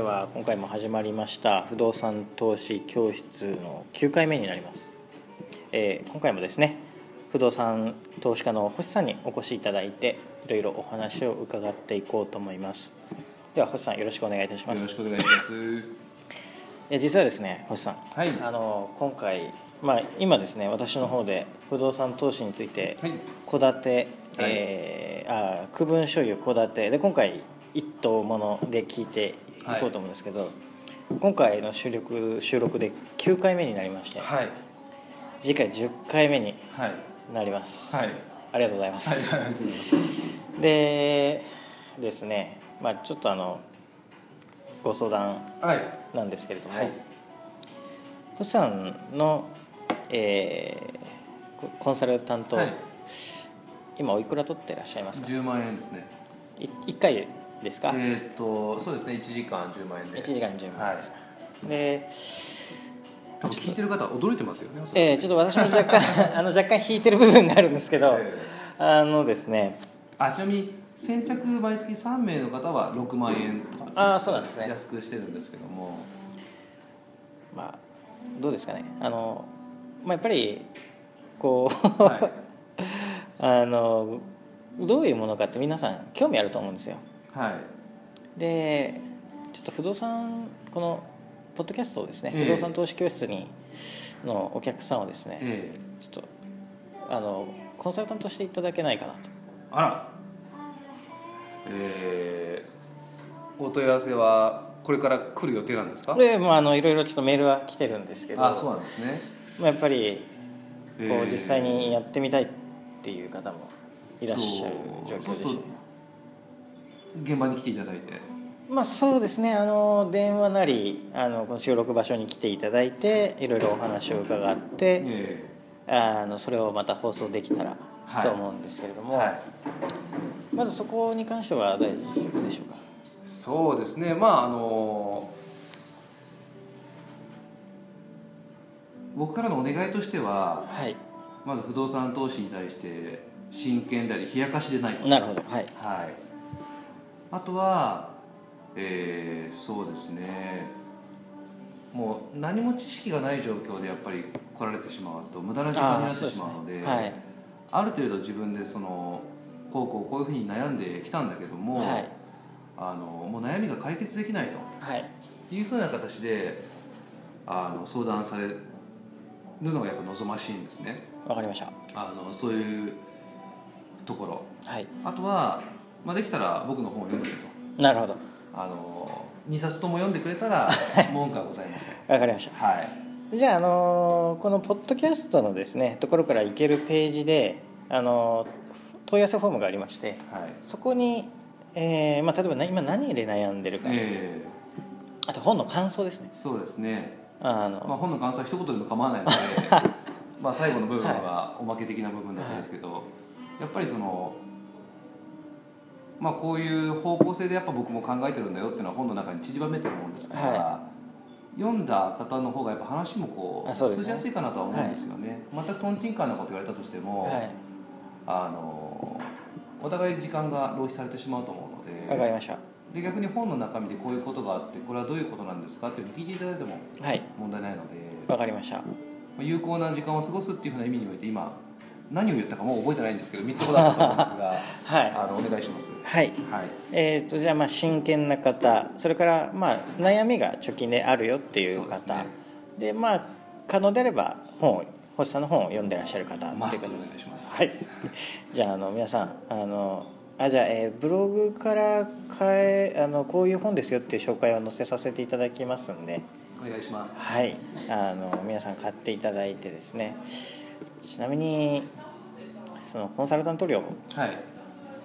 は今回も始まりました不動産投資教室の9回目になります、えー今回もですね不動産投資家の星さんにお越しいただいていろいろお話を伺っていこうと思いますでは星さんよろしくお願いいたしますよろしくお願いします。いや実はですね星さんはい。あの今回まあ今ですね私の方で不動産投資についてはい。戸建て、えーあ区分所有戸建てで今回一棟もので聞いていこうと思うんですけど、今回の収録収録で9回目になりましてはい。次回10回目にはい。なります、はい。ありがとうございます、はい。でですねまあちょっとあのご相談はい。なんですけれども、はい。星さんの、えーココンサルタント、はい。今おいくら取ってらっしゃいますか？10万円ですね。い1回ですか、えーっと、そうですね。1時間10万円で。1時間10万円です、で、多分聞いてる方驚いてますよね。えーちょっと私も若干 あの若干引いてる部分があるんですけど、えあのですねあ、ちなみに先着毎月3名の方は6万円とか。あーそうなんですね安くしてるんですけども。まあどうですかねあの、まあ、やっぱりこう、は あのどういうものかって皆さん興味あると思うんですよい。はい。でちょっと不動産このポッドキャストをですね、ええ不動産投資教室にのお客さんをですね、ええちょっとあのコンサルタントしていただけないかなとあら。えー、お問い合わせはこれから来る予定なんですか？でもうあのいろいろちょっとメールは来てるんですけどあ、そうなんですね。まあ、やっぱりこえーう実際にやってみたいっていう方もいらっしゃる状況でしてそうそう現場に来ていただいて。まあそうですね。あの電話なりあのこの収録場所に来ていただいていろいろお話を伺ってえあのそれをまた放送できたらはい。と思うんですけれども、えはい。まずそこに関しては大丈夫でしょうか？そうですね。まああの僕からのお願いとしてははい。まず不動産投資に対して真剣であり冷やかしでないこと。なるほど。はい。はいあとはえーそうですね。もう何も知識がない状況でやっぱり来られてしまうと無駄な時間になってしまうのではい。ある程度自分でそのこうこうこういうふうに悩んできたんだけども、はい。あのもう悩みが解決できないと。はい。いうふうな形であの相談されるのがやっぱ望ましいんですね。わかりました。あのそういうところ。はい。あとは、まあ、できたら僕の本を読んでくれと。なるほど。あの2冊とも読んでくれたら文句はございません。わかりました。はい。じゃあ、あのこのポッドキャストのですねところから行けるページで、あの問い合わせフォームがありましてはい。そこに、えーまあ、例えばな今何で悩んでるか、えあと本の感想ですね。ーそうですね、あの、まあ、本の感想は一言でも構わないので まあ最後の部分はおまけ的な部分だったんですけど、やっぱりそのまあこういう方向性でやっぱ僕も考えてるんだよっていうのは本の中に散りばめてるもんですから、は読んだ方の方がやっぱ話もこうね。通じやすいかなとは思うんですよね、全くとんちんかんなこと言われたとしても、はい。あのお互い時間が浪費されてしまうと思うのでわかりました。で逆に本の中身でこういうことがあってこれはどういうことなんですかっていうのを聞いていただいてもはい。問題ないので、わかりました。まあ有効な時間を過ごすっていうふうな意味において今何を言ったかもう覚えてないんですけど3つほどあったと思うんですが はい。あのお願いします。はい。はい。えー、とじゃあまあ真剣な方それからまあ悩みが貯金であるよっていう方。ですね。でまあ可能であれば本を星さんの本を読んでらっしゃる方っていうことででお願いします。はい。じゃああの皆さんあのあじゃあ、えーブログから変えあのこういう本ですよっていう紹介を載せさせていただきますんで。お願いします。はい。あの皆さん買っていただいてですねちなみにそのコンサルタント料はい。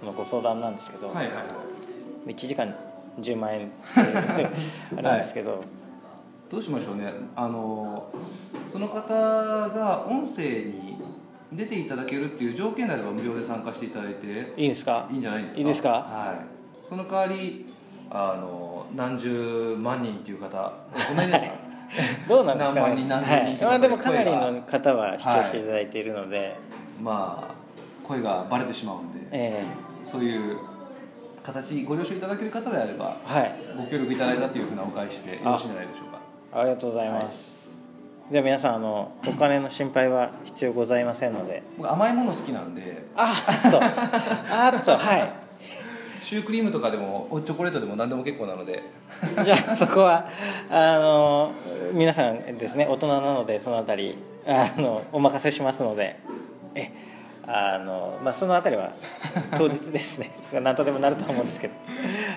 のご相談なんですけど、はいはいはい。1時間10万円って あれなんですけど、どうしましょうね。あのその方が音声に出ていただけるっていう条件であれば無料で参加していただいて。いいですか？いいんじゃないですか？いいですか？はい。その代わりあの何十万人っていう方ごめんなさい どうなんですか何万人何千人とかはい。まあ、でもかなりの方は視聴していただいているので、まあ声がバレてしまうんでえそういう形ご了承いただける方であればはい。ご協力いただいたというふうなお返しでよろしいんじゃないでしょうか。ありがとうございます、では皆さんあのお金の心配は必要ございませんので。僕甘いもの好きなんで。あーっと。あーっと。はいシュークリームとかでもチョコレートでも何でも結構なので。じゃあそこはあの皆さんですね大人なのでそのあたりあのお任せしますので。えあの、まあ、そのあたりは 当日ですね。何とでもなると思うんですけど。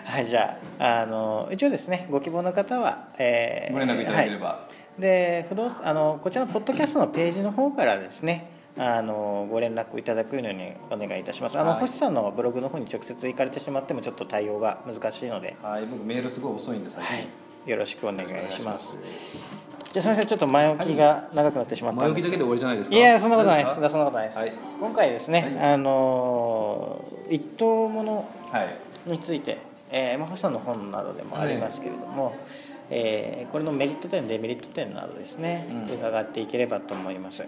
はいじゃああの一応ですねご希望の方は、えーご連絡いただければ、はい、で不動産あのこちらのポッドキャストのページの方からですねあのご連絡いただくようにお願いいたします。あの、はい星さんのブログの方に直接行かれてしまってもちょっと対応が難しいので。はい、僕メールすごい遅いんで最近、はい、よろしくお願いします。じゃあすみません、ちょっ前置きが長くなってしまったんですけど。前置きだけで終わりじゃないですか？いやそんなことないです。そんなことないです。はい。今回ですね、はいあのー一等ものについて、えー、まあ星さんの本などでもありますけれども、えーこれのメリット点デメリット点などですね、うん。伺っていければと思います。